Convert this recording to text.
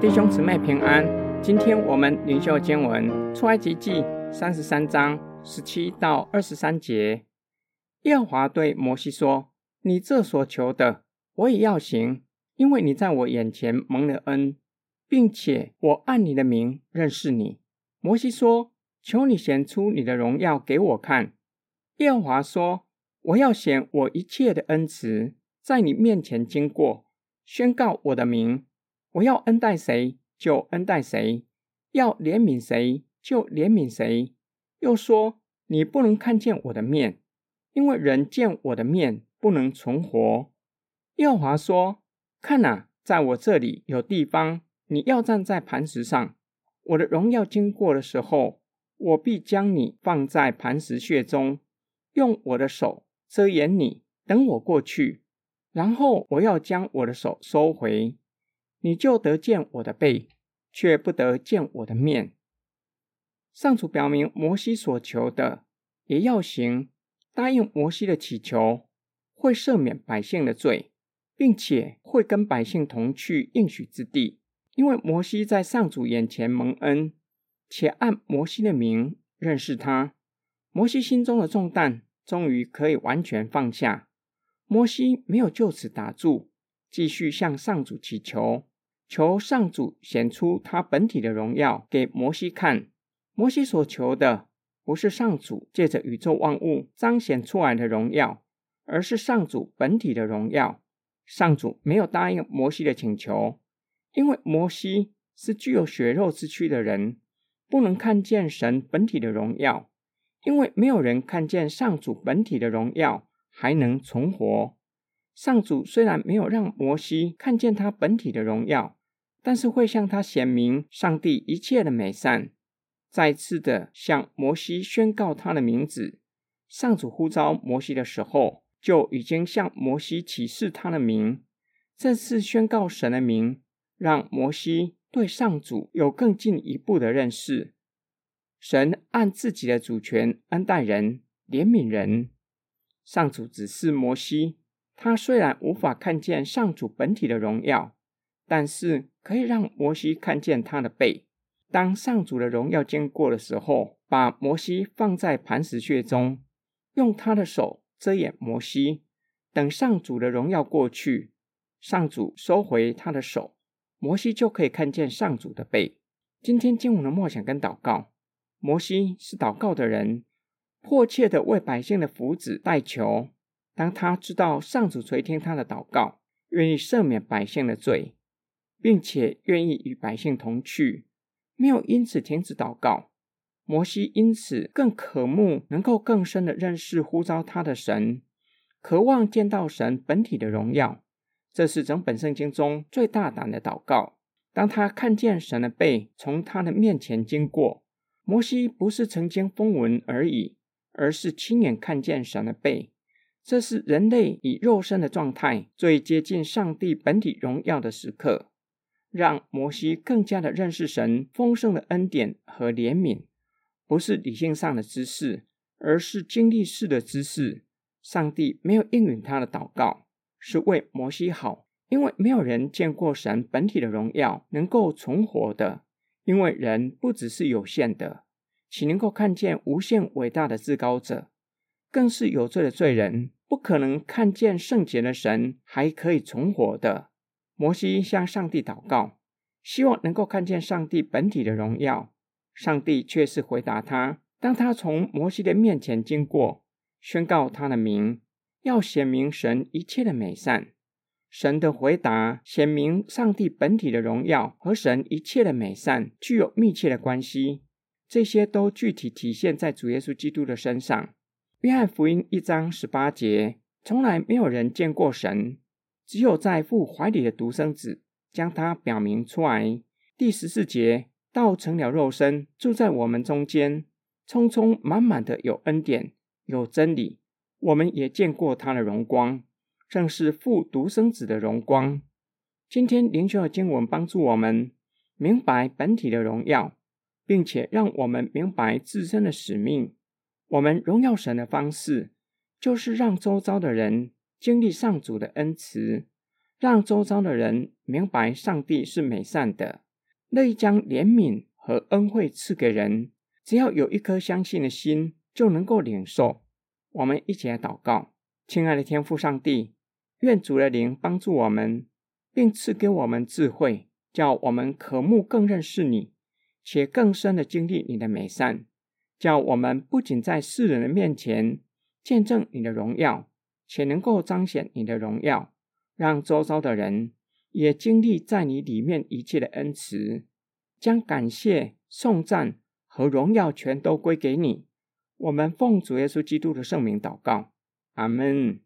弟兄姊妹平安。今天我们灵修经文出埃及记三十三章十七到二十三节。耶和华对摩西说：“你这所求的，我也要行，因为你在我眼前蒙了恩，并且我按你的名认识你。”摩西说：“求你显出你的荣耀给我看。”耶和华说：“我要显我一切的恩慈，在你面前经过，宣告我的名。我要恩待谁，就恩待谁；要怜悯谁，就怜悯谁。”又说：“你不能看见我的面，因为人见我的面不能存活。”耶和华说：“看哪，在我这里有地方，你要站在磐石上。我的荣耀经过的时候，我必将你放在磐石穴中。”用我的手遮掩你，等我过去，然后我要将我的手收回，你就得见我的背，却不得见我的面。上主表明摩西所求的也要行，答应摩西的祈求，会赦免百姓的罪，并且会跟百姓同去应许之地，因为摩西在上主眼前蒙恩，且按摩西的名认识他。摩西心中的重担终于可以完全放下。摩西没有就此打住，继续向上主祈求，求上主显出他本体的荣耀给摩西看。摩西所求的不是上主借着宇宙万物彰显出来的荣耀，而是上主本体的荣耀。上主没有答应摩西的请求，因为摩西是具有血肉之躯的人，不能看见神本体的荣耀。因为没有人看见上主本体的荣耀还能存活。上主虽然没有让摩西看见他本体的荣耀，但是会向他显明上帝一切的美善，再次的向摩西宣告他的名字。上主呼召摩西的时候，就已经向摩西启示他的名。这次宣告神的名，让摩西对上主有更进一步的认识。神按自己的主权恩待人、怜悯人。上主指示摩西，他虽然无法看见上主本体的荣耀，但是可以让摩西看见他的背。当上主的荣耀经过的时候，把摩西放在磐石穴中，用他的手遮掩摩西。等上主的荣耀过去，上主收回他的手，摩西就可以看见上主的背。今天经文的默想跟祷告。摩西是祷告的人，迫切的为百姓的福祉代求。当他知道上主垂听他的祷告，愿意赦免百姓的罪，并且愿意与百姓同去，没有因此停止祷告。摩西因此更渴慕能够更深的认识呼召他的神，渴望见到神本体的荣耀。这是整本圣经中最大胆的祷告。当他看见神的背从他的面前经过。摩西不是曾经风闻而已，而是亲眼看见神的背。这是人类以肉身的状态最接近上帝本体荣耀的时刻，让摩西更加的认识神丰盛的恩典和怜悯。不是理性上的知识，而是经历式的知识。上帝没有应允他的祷告，是为摩西好，因为没有人见过神本体的荣耀能够存活的。因为人不只是有限的，岂能够看见无限伟大的至高者？更是有罪的罪人，不可能看见圣洁的神还可以存活的。摩西向上帝祷告，希望能够看见上帝本体的荣耀。上帝却是回答他：当他从摩西的面前经过，宣告他的名，要显明神一切的美善。神的回答显明，上帝本体的荣耀和神一切的美善具有密切的关系。这些都具体体现在主耶稣基督的身上。约翰福音一章十八节：从来没有人见过神，只有在父怀里的独生子将他表明出来。第十四节：道成了肉身，住在我们中间，充充满满的有恩典，有真理。我们也见过他的荣光。正是父独生子的荣光。今天灵修的经文帮助我们明白本体的荣耀，并且让我们明白自身的使命。我们荣耀神的方式，就是让周遭的人经历上主的恩慈，让周遭的人明白上帝是美善的，乐意将怜悯和恩惠赐给人。只要有一颗相信的心，就能够领受。我们一起来祷告，亲爱的天父上帝，愿主的灵帮助我们，并赐给我们智慧，叫我们渴慕更认识你，且更深的经历你的美善。叫我们不仅在世人的面前见证你的荣耀，且能够彰显你的荣耀，让周遭的人也经历在你里面一切的恩慈，将感谢、颂赞和荣耀全都归给你。我们奉主耶稣基督的圣名祷告，阿门。